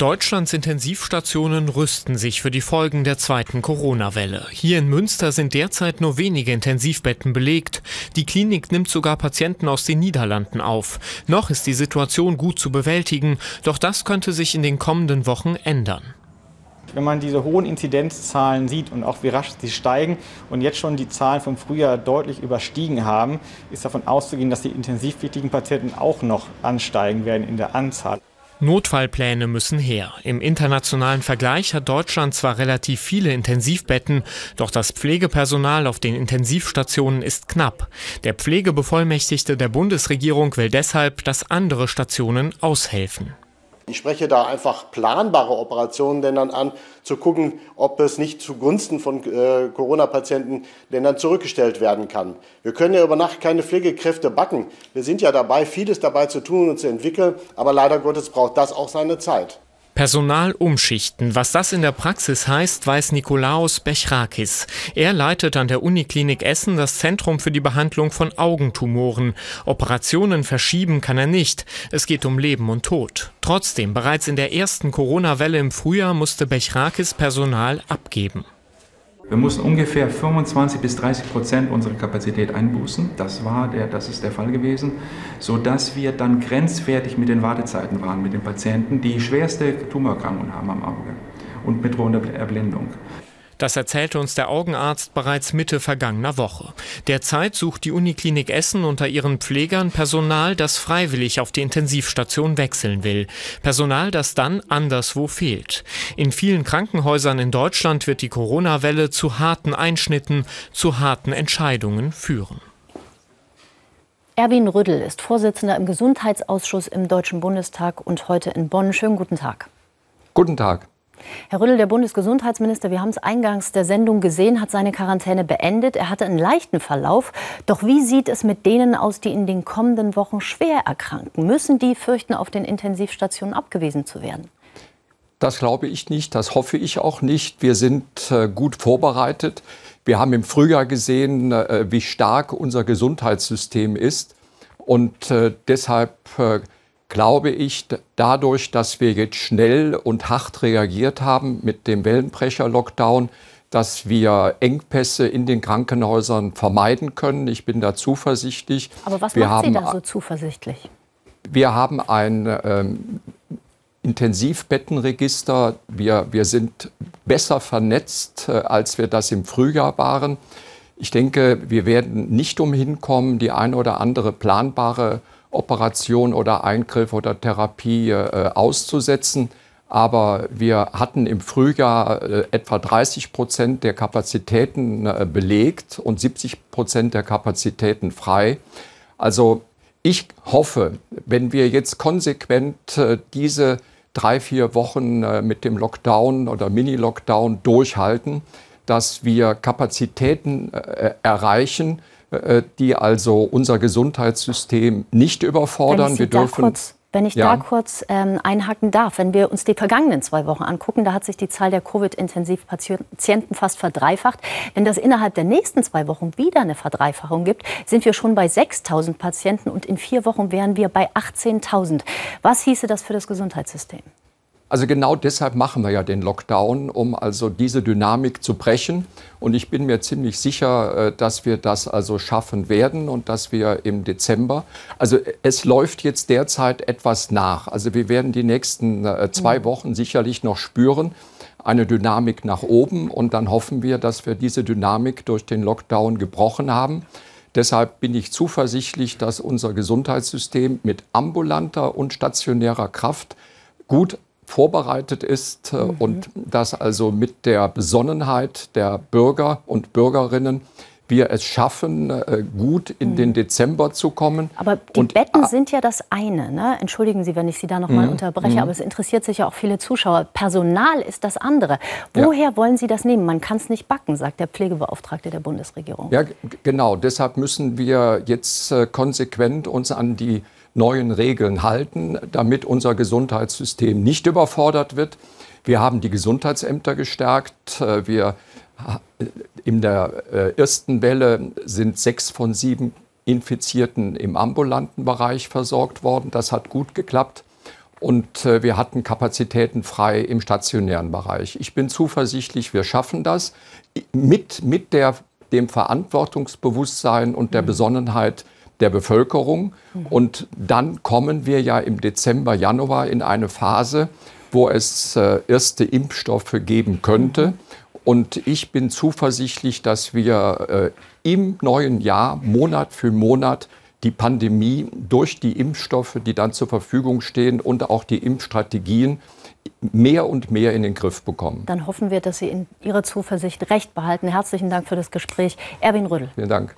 Deutschlands Intensivstationen rüsten sich für die Folgen der zweiten Corona-Welle. Hier in Münster sind derzeit nur wenige Intensivbetten belegt. Die Klinik nimmt sogar Patienten aus den Niederlanden auf. Noch ist die Situation gut zu bewältigen, doch das könnte sich in den kommenden Wochen ändern. Wenn man diese hohen Inzidenzzahlen sieht und auch wie rasch sie steigen und jetzt schon die Zahlen vom Frühjahr deutlich überstiegen haben, ist davon auszugehen, dass die intensivwichtigen Patienten auch noch ansteigen werden in der Anzahl. Notfallpläne müssen her. Im internationalen Vergleich hat Deutschland zwar relativ viele Intensivbetten, doch das Pflegepersonal auf den Intensivstationen ist knapp. Der Pflegebevollmächtigte der Bundesregierung will deshalb, dass andere Stationen aushelfen. Ich spreche da einfach planbare Operationen dann an, zu gucken, ob es nicht zugunsten von äh, Corona-Patienten dann zurückgestellt werden kann. Wir können ja über Nacht keine Pflegekräfte backen. Wir sind ja dabei, vieles dabei zu tun und zu entwickeln, aber leider Gottes braucht das auch seine Zeit. Personal umschichten. Was das in der Praxis heißt, weiß Nikolaos Bechrakis. Er leitet an der Uniklinik Essen das Zentrum für die Behandlung von Augentumoren. Operationen verschieben kann er nicht. Es geht um Leben und Tod. Trotzdem, bereits in der ersten Corona-Welle im Frühjahr musste Bechrakis Personal abgeben. Wir mussten ungefähr 25 bis 30 Prozent unserer Kapazität einbußen. Das war der, das ist der Fall gewesen, sodass wir dann grenzwertig mit den Wartezeiten waren mit den Patienten, die schwerste Tumorerkrankungen haben am Auge und mit drohender Erblindung. Das erzählte uns der Augenarzt bereits Mitte vergangener Woche. Derzeit sucht die Uniklinik Essen unter ihren Pflegern Personal, das freiwillig auf die Intensivstation wechseln will. Personal, das dann anderswo fehlt. In vielen Krankenhäusern in Deutschland wird die Corona-Welle zu harten Einschnitten, zu harten Entscheidungen führen. Erwin Rüddel ist Vorsitzender im Gesundheitsausschuss im Deutschen Bundestag und heute in Bonn. Schönen guten Tag. Guten Tag. Herr Rüttel, der Bundesgesundheitsminister, wir haben es eingangs der Sendung gesehen, hat seine Quarantäne beendet. Er hatte einen leichten Verlauf. Doch wie sieht es mit denen aus, die in den kommenden Wochen schwer erkranken? Müssen die fürchten, auf den Intensivstationen abgewiesen zu werden? Das glaube ich nicht, das hoffe ich auch nicht. Wir sind äh, gut vorbereitet. Wir haben im Frühjahr gesehen, äh, wie stark unser Gesundheitssystem ist. Und äh, deshalb glaube ich, dadurch, dass wir jetzt schnell und hart reagiert haben mit dem Wellenbrecher-Lockdown, dass wir Engpässe in den Krankenhäusern vermeiden können. Ich bin da zuversichtlich. Aber was wir macht haben, Sie da so zuversichtlich? Wir haben ein ähm, Intensivbettenregister. Wir, wir sind besser vernetzt, äh, als wir das im Frühjahr waren. Ich denke, wir werden nicht umhin kommen, die eine oder andere planbare Operation oder Eingriff oder Therapie äh, auszusetzen. Aber wir hatten im Frühjahr äh, etwa 30 Prozent der Kapazitäten äh, belegt und 70 Prozent der Kapazitäten frei. Also ich hoffe, wenn wir jetzt konsequent äh, diese drei, vier Wochen äh, mit dem Lockdown oder Mini-Lockdown durchhalten, dass wir Kapazitäten äh, erreichen, die also unser Gesundheitssystem nicht überfordern. wir dürfen kurz, wenn ich ja. da kurz ähm, einhaken darf, wenn wir uns die vergangenen zwei Wochen angucken, da hat sich die Zahl der Covid-Intensivpatienten fast verdreifacht. Wenn das innerhalb der nächsten zwei Wochen wieder eine Verdreifachung gibt, sind wir schon bei 6.000 Patienten und in vier Wochen wären wir bei 18.000. Was hieße das für das Gesundheitssystem? Also genau deshalb machen wir ja den Lockdown, um also diese Dynamik zu brechen. Und ich bin mir ziemlich sicher, äh, dass wir das also schaffen werden und dass wir im Dezember, also es läuft jetzt derzeit etwas nach. Also wir werden die nächsten äh, zwei mhm. Wochen sicherlich noch spüren, eine Dynamik nach oben. Und dann hoffen wir, dass wir diese Dynamik durch den Lockdown gebrochen haben. Deshalb bin ich zuversichtlich, dass unser Gesundheitssystem mit ambulanter und stationärer Kraft gut vorbereitet ist äh, mhm. und dass also mit der Besonnenheit der Bürger und Bürgerinnen wir es schaffen, äh, gut in mhm. den Dezember zu kommen. Aber die und, Betten sind ja das eine. Ne? Entschuldigen Sie, wenn ich Sie da noch mal mhm. unterbreche, mhm. aber es interessiert sich ja auch viele Zuschauer. Personal ist das andere. Woher ja. wollen Sie das nehmen? Man kann es nicht backen, sagt der Pflegebeauftragte der Bundesregierung. Ja, genau. Deshalb müssen wir jetzt äh, konsequent uns an die neuen Regeln halten, damit unser Gesundheitssystem nicht überfordert wird. Wir haben die Gesundheitsämter gestärkt. Äh, wir äh, in der äh, ersten Welle sind sechs von sieben Infizierten im ambulanten Bereich versorgt worden. Das hat gut geklappt. und wir hatten Kapazitäten frei im stationären Bereich. Ich bin zuversichtlich, wir schaffen das mit, mit der, dem Verantwortungsbewusstsein und der mhm. Besonnenheit der Bevölkerung. Mhm. Und dann kommen wir ja im Dezember, Januar in eine Phase, wo es äh, erste Impfstoffe geben könnte. Mhm. Und ich bin zuversichtlich, dass wir äh, im neuen Jahr Monat für Monat die Pandemie durch die Impfstoffe, die dann zur Verfügung stehen und auch die Impfstrategien mehr und mehr in den Griff bekommen. Dann hoffen wir, dass Sie in Ihrer Zuversicht recht behalten. Herzlichen Dank für das Gespräch. Erwin Rödel. Vielen Dank.